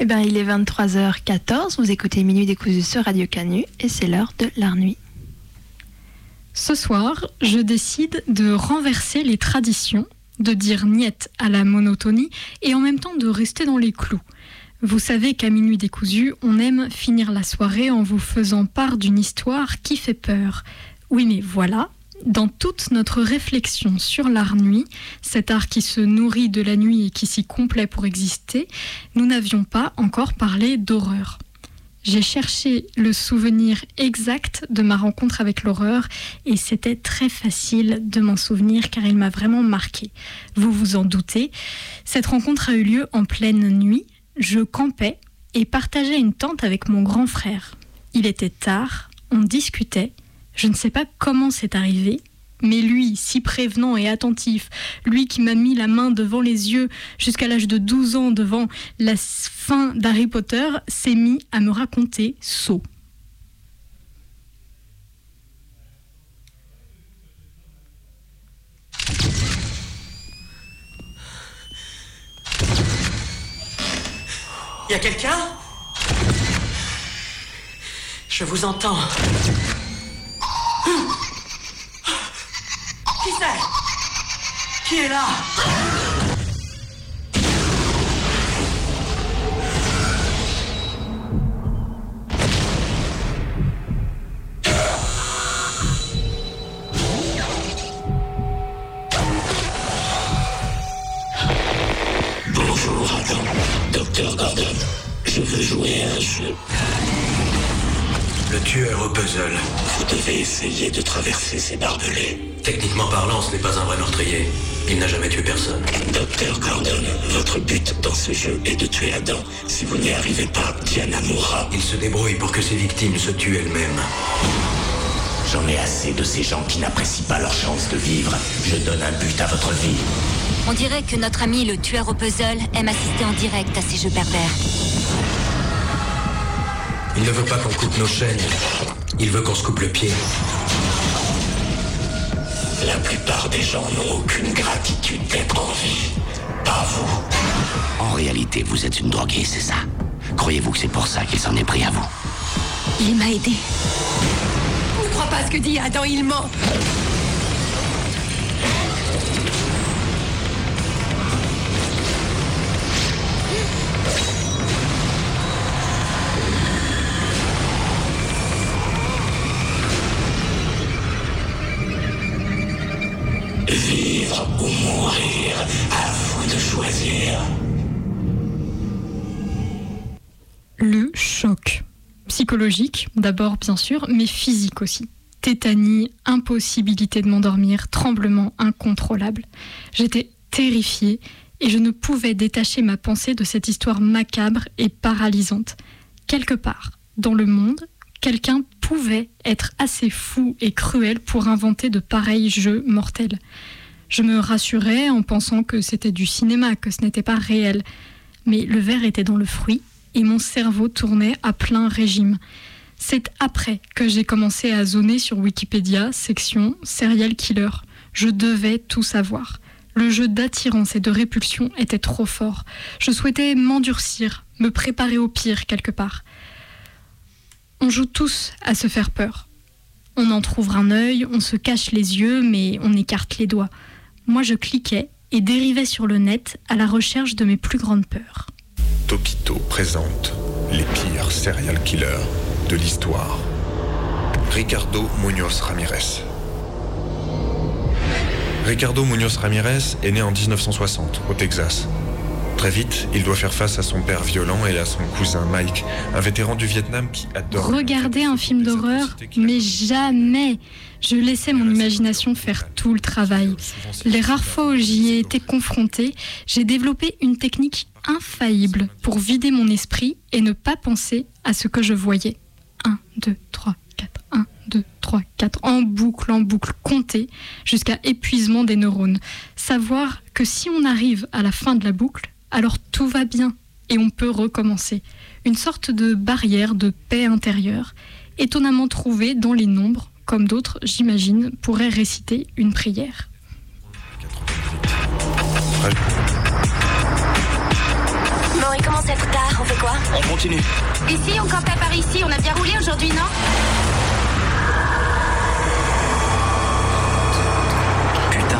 Eh bien, il est 23h14, vous écoutez Minuit décousu sur Radio Canu et c'est l'heure de l'art nuit. Ce soir, je décide de renverser les traditions, de dire niette à la monotonie et en même temps de rester dans les clous. Vous savez qu'à Minuit décousu, on aime finir la soirée en vous faisant part d'une histoire qui fait peur. Oui, mais voilà, dans toute notre réflexion sur l'art nuit, cet art qui se nourrit de la nuit et qui s'y complaît pour exister, nous n'avions pas encore parlé d'horreur. J'ai cherché le souvenir exact de ma rencontre avec l'horreur et c'était très facile de m'en souvenir car il m'a vraiment marqué. Vous vous en doutez, cette rencontre a eu lieu en pleine nuit. Je campais et partageais une tente avec mon grand frère. Il était tard, on discutait je ne sais pas comment c'est arrivé, mais lui, si prévenant et attentif, lui qui m'a mis la main devant les yeux jusqu'à l'âge de 12 ans devant la fin d'Harry Potter, s'est mis à me raconter Saut. Y a quelqu'un? Je vous entends. Qui c'est Qui tueur au puzzle. Vous devez essayer de traverser ces barbelés. Techniquement parlant, ce n'est pas un vrai meurtrier. Il n'a jamais tué personne. Docteur Gordon, votre but dans ce jeu est de tuer Adam. Si vous n'y arrivez pas, Diana mourra. Il se débrouille pour que ses victimes se tuent elles-mêmes. J'en ai assez de ces gens qui n'apprécient pas leur chance de vivre. Je donne un but à votre vie. On dirait que notre ami le tueur au puzzle aime assister en direct à ces jeux pervers. Il ne veut pas qu'on coupe nos chaînes. Il veut qu'on se coupe le pied. La plupart des gens n'ont aucune gratitude d'être en vie. Pas vous. En réalité, vous êtes une droguée, c'est ça Croyez-vous que c'est pour ça qu'il s'en est pris à vous? Il m'a aidé. Ne crois pas ce que dit Adam, il ment. Mourir, à vous de choisir. Le choc. Psychologique, d'abord bien sûr, mais physique aussi. Tétanie, impossibilité de m'endormir, tremblement incontrôlable. J'étais terrifiée et je ne pouvais détacher ma pensée de cette histoire macabre et paralysante. Quelque part, dans le monde, quelqu'un pouvait être assez fou et cruel pour inventer de pareils jeux mortels. Je me rassurais en pensant que c'était du cinéma, que ce n'était pas réel. Mais le verre était dans le fruit et mon cerveau tournait à plein régime. C'est après que j'ai commencé à zoner sur Wikipédia, section serial killer. Je devais tout savoir. Le jeu d'attirance et de répulsion était trop fort. Je souhaitais m'endurcir, me préparer au pire quelque part. On joue tous à se faire peur. On en trouve un œil, on se cache les yeux, mais on écarte les doigts. Moi, je cliquais et dérivais sur le net à la recherche de mes plus grandes peurs. Topito présente les pires serial killers de l'histoire. Ricardo Munoz Ramirez. Ricardo Munoz Ramirez est né en 1960 au Texas. Très vite, il doit faire face à son père violent et à son cousin Mike, un vétéran du Vietnam qui adore. Regarder un film d'horreur, mais jamais Je laissais mon imagination faire tout le travail. Les rares fois où j'y ai été confrontée, j'ai développé une technique infaillible pour vider mon esprit et ne pas penser à ce que je voyais. 1, 2, 3, 4, 1, 2, 3, 4, en boucle, en boucle, compter jusqu'à épuisement des neurones. Savoir que si on arrive à la fin de la boucle, alors tout va bien et on peut recommencer. Une sorte de barrière de paix intérieure, étonnamment trouvée dans les nombres, comme d'autres, j'imagine, pourraient réciter une prière. Bon, il commence à être tard, on fait quoi? Continue. Ici, on campait par ici. On a bien roulé aujourd'hui, non?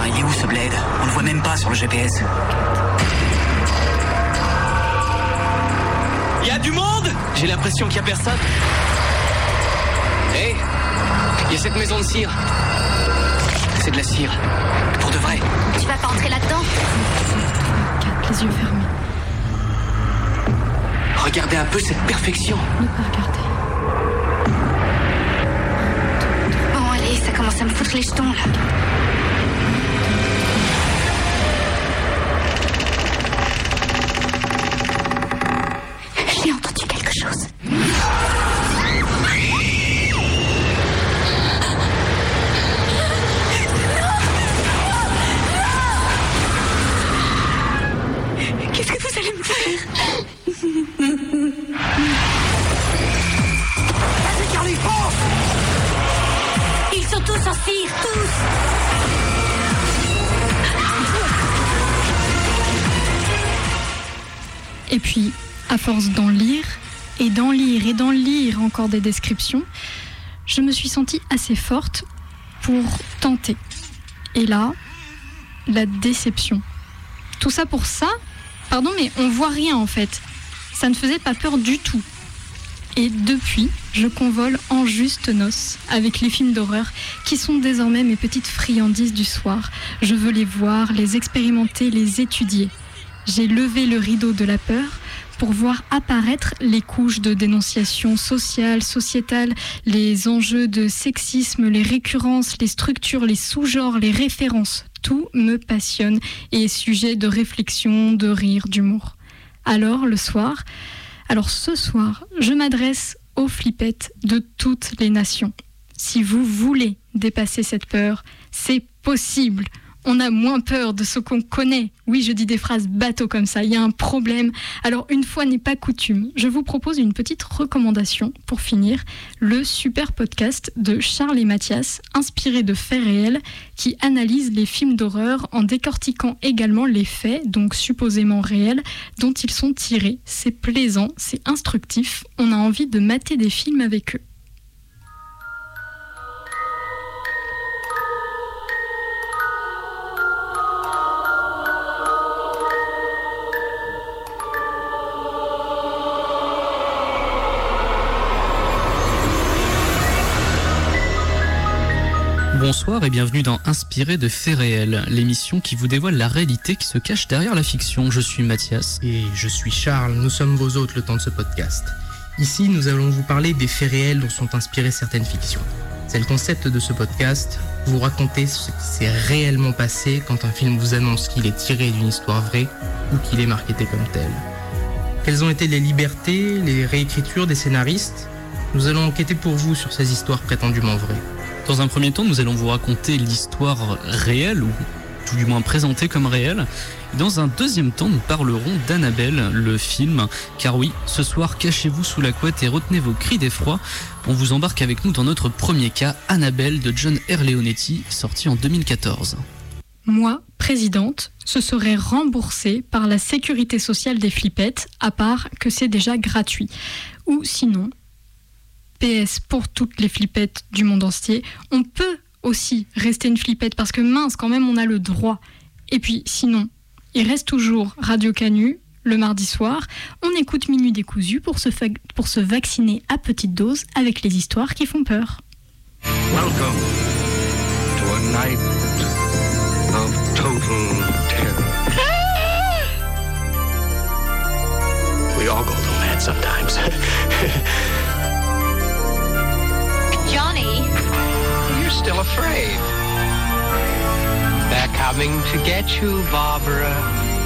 Il est où ce bled On le voit même pas sur le GPS. Y a du monde J'ai l'impression qu'il y a personne. Hé Il y a cette maison de cire. C'est de la cire. Pour de vrai. Tu vas pas entrer là-dedans les yeux fermés. Regardez un peu cette perfection. Ne pas regarder. Bon, allez, ça commence à me foutre les jetons, là. Tous en tous Et puis, à force d'en lire, et d'en lire, et d'en lire encore des descriptions, je me suis sentie assez forte pour tenter. Et là, la déception. Tout ça pour ça Pardon, mais on voit rien en fait. Ça ne faisait pas peur du tout. Et depuis, je convole en juste noces avec les films d'horreur qui sont désormais mes petites friandises du soir. Je veux les voir, les expérimenter, les étudier. J'ai levé le rideau de la peur pour voir apparaître les couches de dénonciation sociale, sociétale, les enjeux de sexisme, les récurrences, les structures, les sous-genres, les références. Tout me passionne et est sujet de réflexion, de rire, d'humour. Alors, le soir, alors ce soir, je m'adresse aux flippettes de toutes les nations. Si vous voulez dépasser cette peur, c'est possible. On a moins peur de ce qu'on connaît. Oui, je dis des phrases bateaux comme ça, il y a un problème. Alors une fois n'est pas coutume, je vous propose une petite recommandation pour finir, le super podcast de Charles et Mathias, inspiré de faits réels, qui analyse les films d'horreur en décortiquant également les faits, donc supposément réels, dont ils sont tirés. C'est plaisant, c'est instructif, on a envie de mater des films avec eux. Bonsoir et bienvenue dans Inspiré de faits réels, l'émission qui vous dévoile la réalité qui se cache derrière la fiction. Je suis Mathias. Et je suis Charles, nous sommes vos hôtes le temps de ce podcast. Ici, nous allons vous parler des faits réels dont sont inspirées certaines fictions. C'est le concept de ce podcast, vous raconter ce qui s'est réellement passé quand un film vous annonce qu'il est tiré d'une histoire vraie ou qu'il est marketé comme tel. Quelles ont été les libertés, les réécritures des scénaristes? Nous allons enquêter pour vous sur ces histoires prétendument vraies. Dans un premier temps, nous allons vous raconter l'histoire réelle, ou tout du moins présentée comme réelle. Dans un deuxième temps, nous parlerons d'Annabelle, le film, car oui, ce soir, cachez-vous sous la couette et retenez vos cris d'effroi. On vous embarque avec nous dans notre premier cas, Annabelle de John R. Leonetti, sorti en 2014. Moi, présidente, ce serait remboursé par la sécurité sociale des flippettes, à part que c'est déjà gratuit. Ou sinon, PS pour toutes les flippettes du monde entier, on peut aussi rester une flippette parce que mince, quand même, on a le droit. Et puis sinon, il reste toujours Radio Canu le mardi soir. On écoute Minuit décousu pour se, pour se vacciner à petite dose avec les histoires qui font peur. Coming to get you, Barbara.